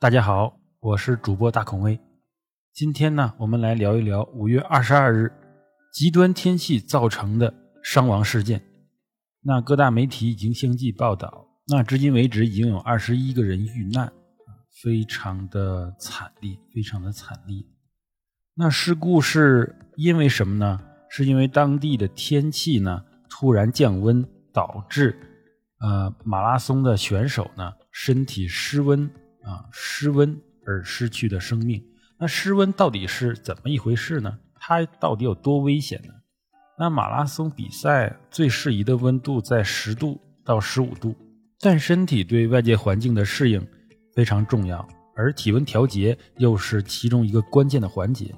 大家好，我是主播大孔威。今天呢，我们来聊一聊五月二十二日极端天气造成的伤亡事件。那各大媒体已经相继报道，那至今为止已经有二十一个人遇难，非常的惨烈，非常的惨烈。那事故是因为什么呢？是因为当地的天气呢突然降温，导致呃马拉松的选手呢身体失温啊失温而失去的生命。那失温到底是怎么一回事呢？它到底有多危险呢？那马拉松比赛最适宜的温度在十度到十五度，但身体对外界环境的适应非常重要，而体温调节又是其中一个关键的环节。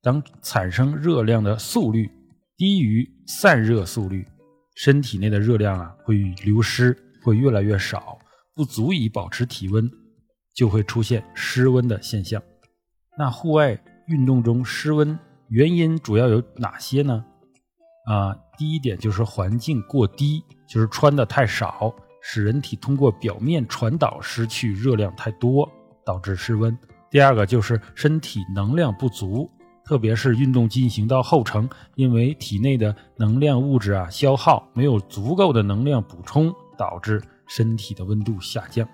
当产生热量的速率低于散热速率，身体内的热量啊会流失，会越来越少，不足以保持体温，就会出现失温的现象。那户外运动中失温原因主要有哪些呢？啊，第一点就是环境过低，就是穿的太少，使人体通过表面传导失去热量太多，导致失温。第二个就是身体能量不足。特别是运动进行到后程，因为体内的能量物质啊消耗，没有足够的能量补充，导致身体的温度下降。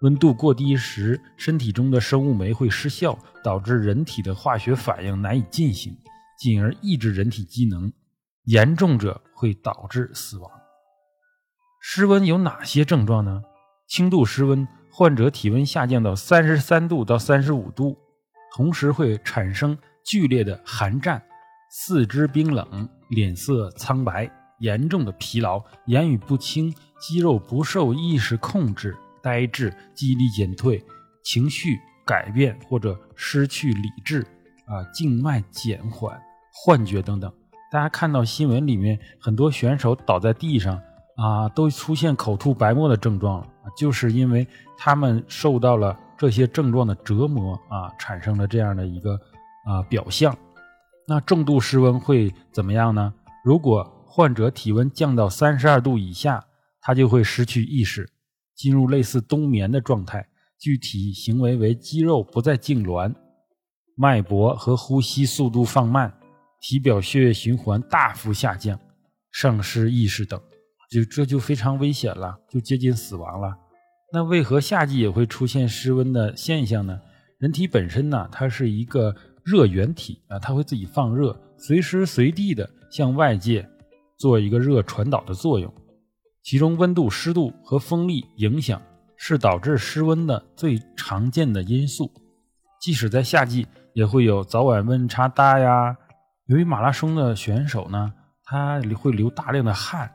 温度过低时，身体中的生物酶会失效，导致人体的化学反应难以进行，进而抑制人体机能，严重者会导致死亡。失温有哪些症状呢？轻度失温，患者体温下降到三十三度到三十五度。同时会产生剧烈的寒战，四肢冰冷，脸色苍白，严重的疲劳，言语不清，肌肉不受意识控制，呆滞，记忆力减退，情绪改变或者失去理智，啊，静脉减缓，幻觉等等。大家看到新闻里面很多选手倒在地上，啊，都出现口吐白沫的症状了，就是因为他们受到了。这些症状的折磨啊，产生了这样的一个啊表象。那重度失温会怎么样呢？如果患者体温降到三十二度以下，他就会失去意识，进入类似冬眠的状态。具体行为为肌肉不再痉挛，脉搏和呼吸速度放慢，体表血液循环大幅下降，丧失意识等，就这就非常危险了，就接近死亡了。那为何夏季也会出现失温的现象呢？人体本身呢，它是一个热源体啊，它会自己放热，随时随地的向外界做一个热传导的作用。其中温度、湿度和风力影响是导致失温的最常见的因素。即使在夏季，也会有早晚温差大呀。由于马拉松的选手呢，他会流大量的汗，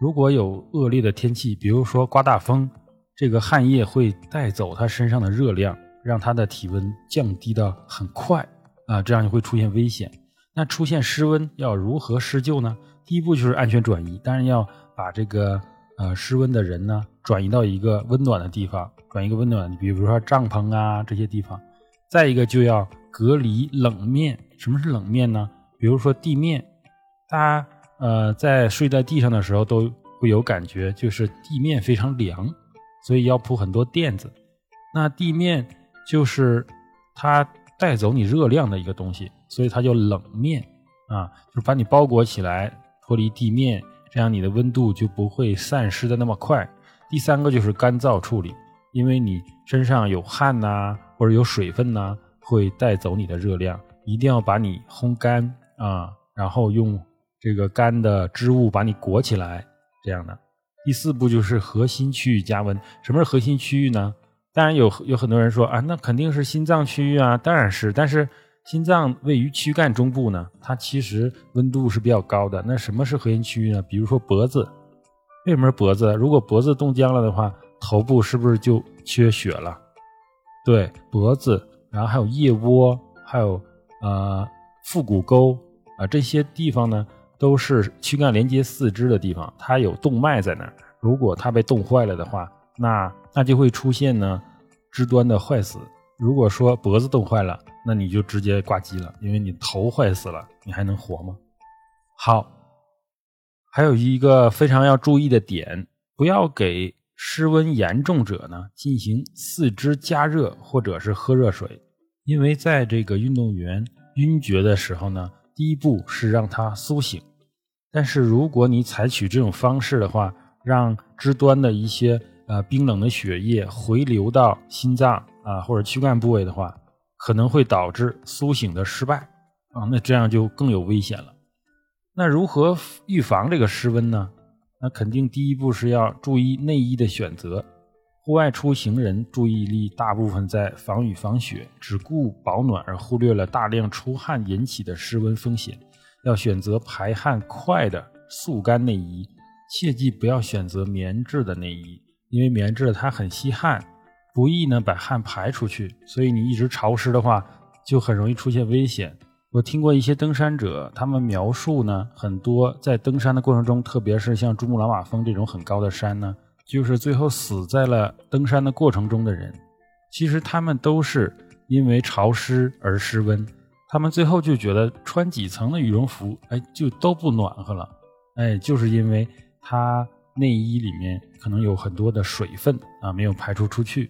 如果有恶劣的天气，比如说刮大风。这个汗液会带走他身上的热量，让他的体温降低的很快啊，这样就会出现危险。那出现失温要如何施救呢？第一步就是安全转移，当然要把这个呃失温的人呢转移到一个温暖的地方，转一个温暖，比如说帐篷啊这些地方。再一个就要隔离冷面。什么是冷面呢？比如说地面，大家呃在睡在地上的时候都会有感觉，就是地面非常凉。所以要铺很多垫子，那地面就是它带走你热量的一个东西，所以它叫冷面啊，就是把你包裹起来，脱离地面，这样你的温度就不会散失的那么快。第三个就是干燥处理，因为你身上有汗呐，或者有水分呐，会带走你的热量，一定要把你烘干啊，然后用这个干的织物把你裹起来，这样的。第四步就是核心区域加温。什么是核心区域呢？当然有有很多人说啊，那肯定是心脏区域啊，当然是。但是心脏位于躯干中部呢，它其实温度是比较高的。那什么是核心区域呢？比如说脖子，为什么是脖子？如果脖子冻僵了的话，头部是不是就缺血了？对，脖子，然后还有腋窝，还有呃腹股沟啊这些地方呢。都是躯干连接四肢的地方，它有动脉在那儿。如果它被冻坏了的话，那那就会出现呢肢端的坏死。如果说脖子冻坏了，那你就直接挂机了，因为你头坏死了，你还能活吗？好，还有一个非常要注意的点，不要给湿温严重者呢，进行四肢加热或者是喝热水，因为在这个运动员晕厥的时候呢，第一步是让他苏醒。但是如果你采取这种方式的话，让肢端的一些呃冰冷的血液回流到心脏啊或者躯干部位的话，可能会导致苏醒的失败啊，那这样就更有危险了。那如何预防这个失温呢？那肯定第一步是要注意内衣的选择。户外出行人注意力大部分在防雨防雪，只顾保暖而忽略了大量出汗引起的失温风险。要选择排汗快的速干内衣，切记不要选择棉质的内衣，因为棉质的它很吸汗，不易呢把汗排出去，所以你一直潮湿的话，就很容易出现危险。我听过一些登山者，他们描述呢，很多在登山的过程中，特别是像珠穆朗玛峰这种很高的山呢，就是最后死在了登山的过程中的人。其实他们都是因为潮湿而失温，他们最后就觉得穿几层的羽绒服，哎，就都不暖和了，哎，就是因为他内衣里面可能有很多的水分啊，没有排出出去。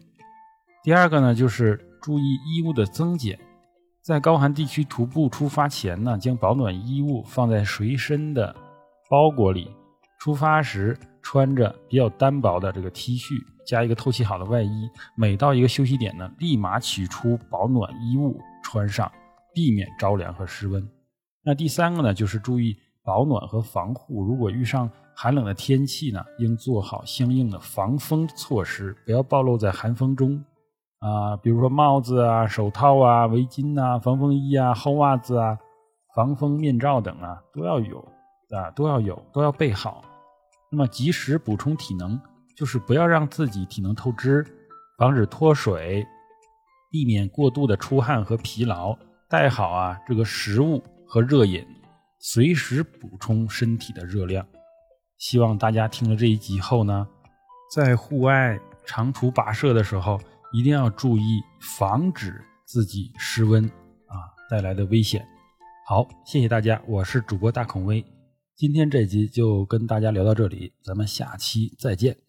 第二个呢，就是注意衣物的增减。在高寒地区徒步出发前呢，将保暖衣物放在随身的包裹里。出发时穿着比较单薄的这个 T 恤，加一个透气好的外衣。每到一个休息点呢，立马取出保暖衣物穿上，避免着凉和失温。那第三个呢，就是注意保暖和防护。如果遇上寒冷的天气呢，应做好相应的防风措施，不要暴露在寒风中。啊，比如说帽子啊、手套啊、围巾啊、防风衣啊、厚袜子啊、防风面罩等啊，都要有啊，都要有，都要备好。那么及时补充体能，就是不要让自己体能透支，防止脱水，避免过度的出汗和疲劳。带好啊这个食物和热饮，随时补充身体的热量。希望大家听了这一集后呢，在户外长途跋涉的时候。一定要注意防止自己失温啊带来的危险。好，谢谢大家，我是主播大孔威，今天这集就跟大家聊到这里，咱们下期再见。